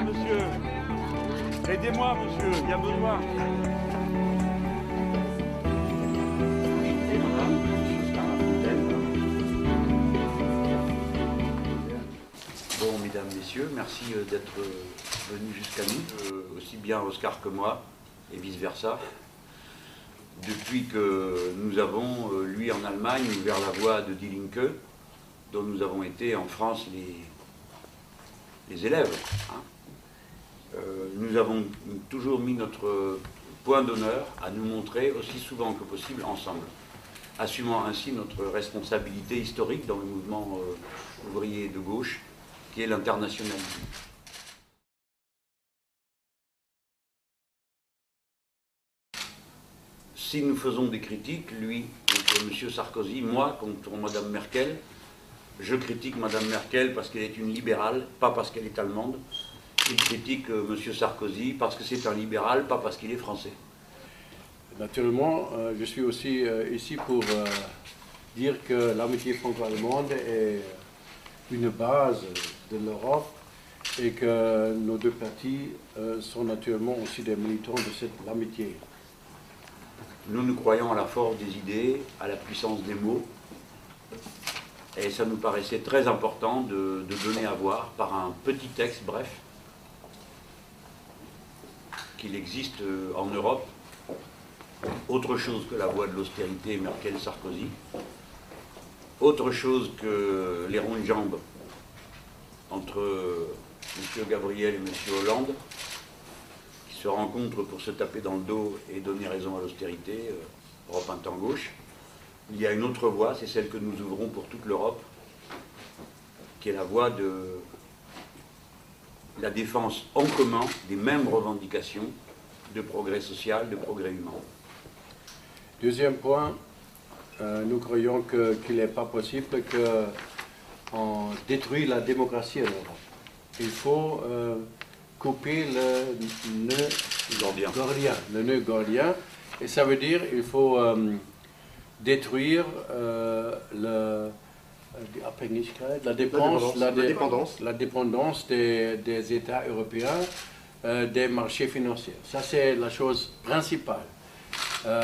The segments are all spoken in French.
monsieur. Aidez-moi, monsieur, il y a besoin. Bon, mesdames, messieurs, merci euh, d'être euh, venus jusqu'à nous, euh, aussi bien Oscar que moi, et vice-versa. Depuis que nous avons, lui en Allemagne, ouvert la voie de Die Linke, dont nous avons été en France les, les élèves. hein. Euh, nous avons toujours mis notre point d'honneur à nous montrer aussi souvent que possible ensemble, assumant ainsi notre responsabilité historique dans le mouvement euh, ouvrier de gauche, qui est l'internationalisme. Si nous faisons des critiques, lui contre M. Sarkozy, moi contre Mme Merkel, je critique Mme Merkel parce qu'elle est une libérale, pas parce qu'elle est allemande. Il critique euh, M. Sarkozy parce que c'est un libéral, pas parce qu'il est français. Naturellement, euh, je suis aussi euh, ici pour dire que l'amitié franco-allemande est une base de l'Europe et que nos deux partis sont naturellement aussi des militants de cette amitié. Nous, nous croyons à la force des idées, à la puissance des mots. Et ça nous paraissait très important de, de donner à voir par un petit texte, bref, qu'il existe euh, en Europe autre chose que la voie de l'austérité Merkel-Sarkozy, autre chose que les ronds de jambes entre euh, M. Gabriel et M. Hollande, qui se rencontrent pour se taper dans le dos et donner raison à l'austérité, euh, Europe un temps gauche. Il y a une autre voie, c'est celle que nous ouvrons pour toute l'Europe, qui est la voie de la défense en commun des mêmes revendications de progrès social, de progrès humain. Deuxième point, euh, nous croyons qu'il n'est pas possible qu'on détruise la démocratie en Europe. Il faut euh, couper le nœud Gordien. gordien, le nœud gordien, et ça veut dire qu'il faut euh, détruire le, die Abhängigkeit, la dépendance, la dé- dépendance. la dépendance des, des États européens euh, des marchés financiers. Ça, c'est la chose principale. Euh,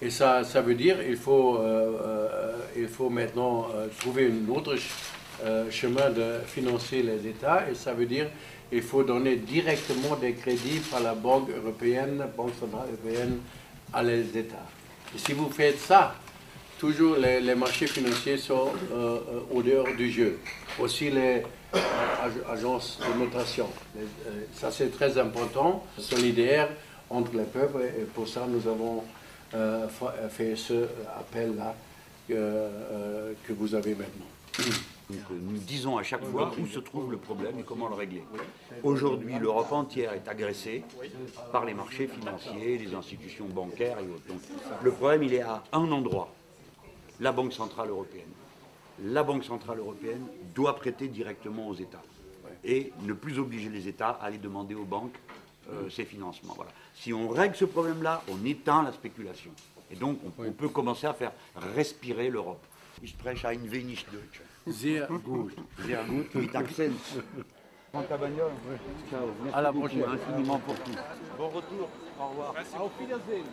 et ça, ça veut dire qu'il faut, euh, euh, il faut maintenant euh, trouver un autre ch- euh, chemin de financer les États. Et ça veut dire qu'il faut donner directement des crédits par la Banque européenne, Banque centrale européenne, à les États. Et si vous faites ça, toujours les, les marchés financiers sont euh, euh, au dehors du jeu. Aussi les euh, ag- agences de notation. Les- ça c'est très important, solidaire entre les peuples et pour ça nous avons euh, fa- fait ce appel-là que vous avez maintenant. Donc, nous disons à chaque fois où se trouve le problème et comment le régler. Aujourd'hui, l'Europe entière est agressée par les marchés financiers, les institutions bancaires et autres. Donc, le problème, il est à un endroit, la Banque Centrale Européenne. La Banque Centrale Européenne doit prêter directement aux États et ne plus obliger les États à aller demander aux banques euh, ces financements. Voilà. Si on règle ce problème-là, on éteint la spéculation. Et donc, on, on peut commencer à faire respirer l'Europe. Ich spreche ein wenig Deutsch. Sehr gut. Sehr gut, mit accent. Prends ta bagnole. Ciao. Merci À la prochaine. infiniment pour tout. Bon retour. Au revoir. Auf Wiedersehen.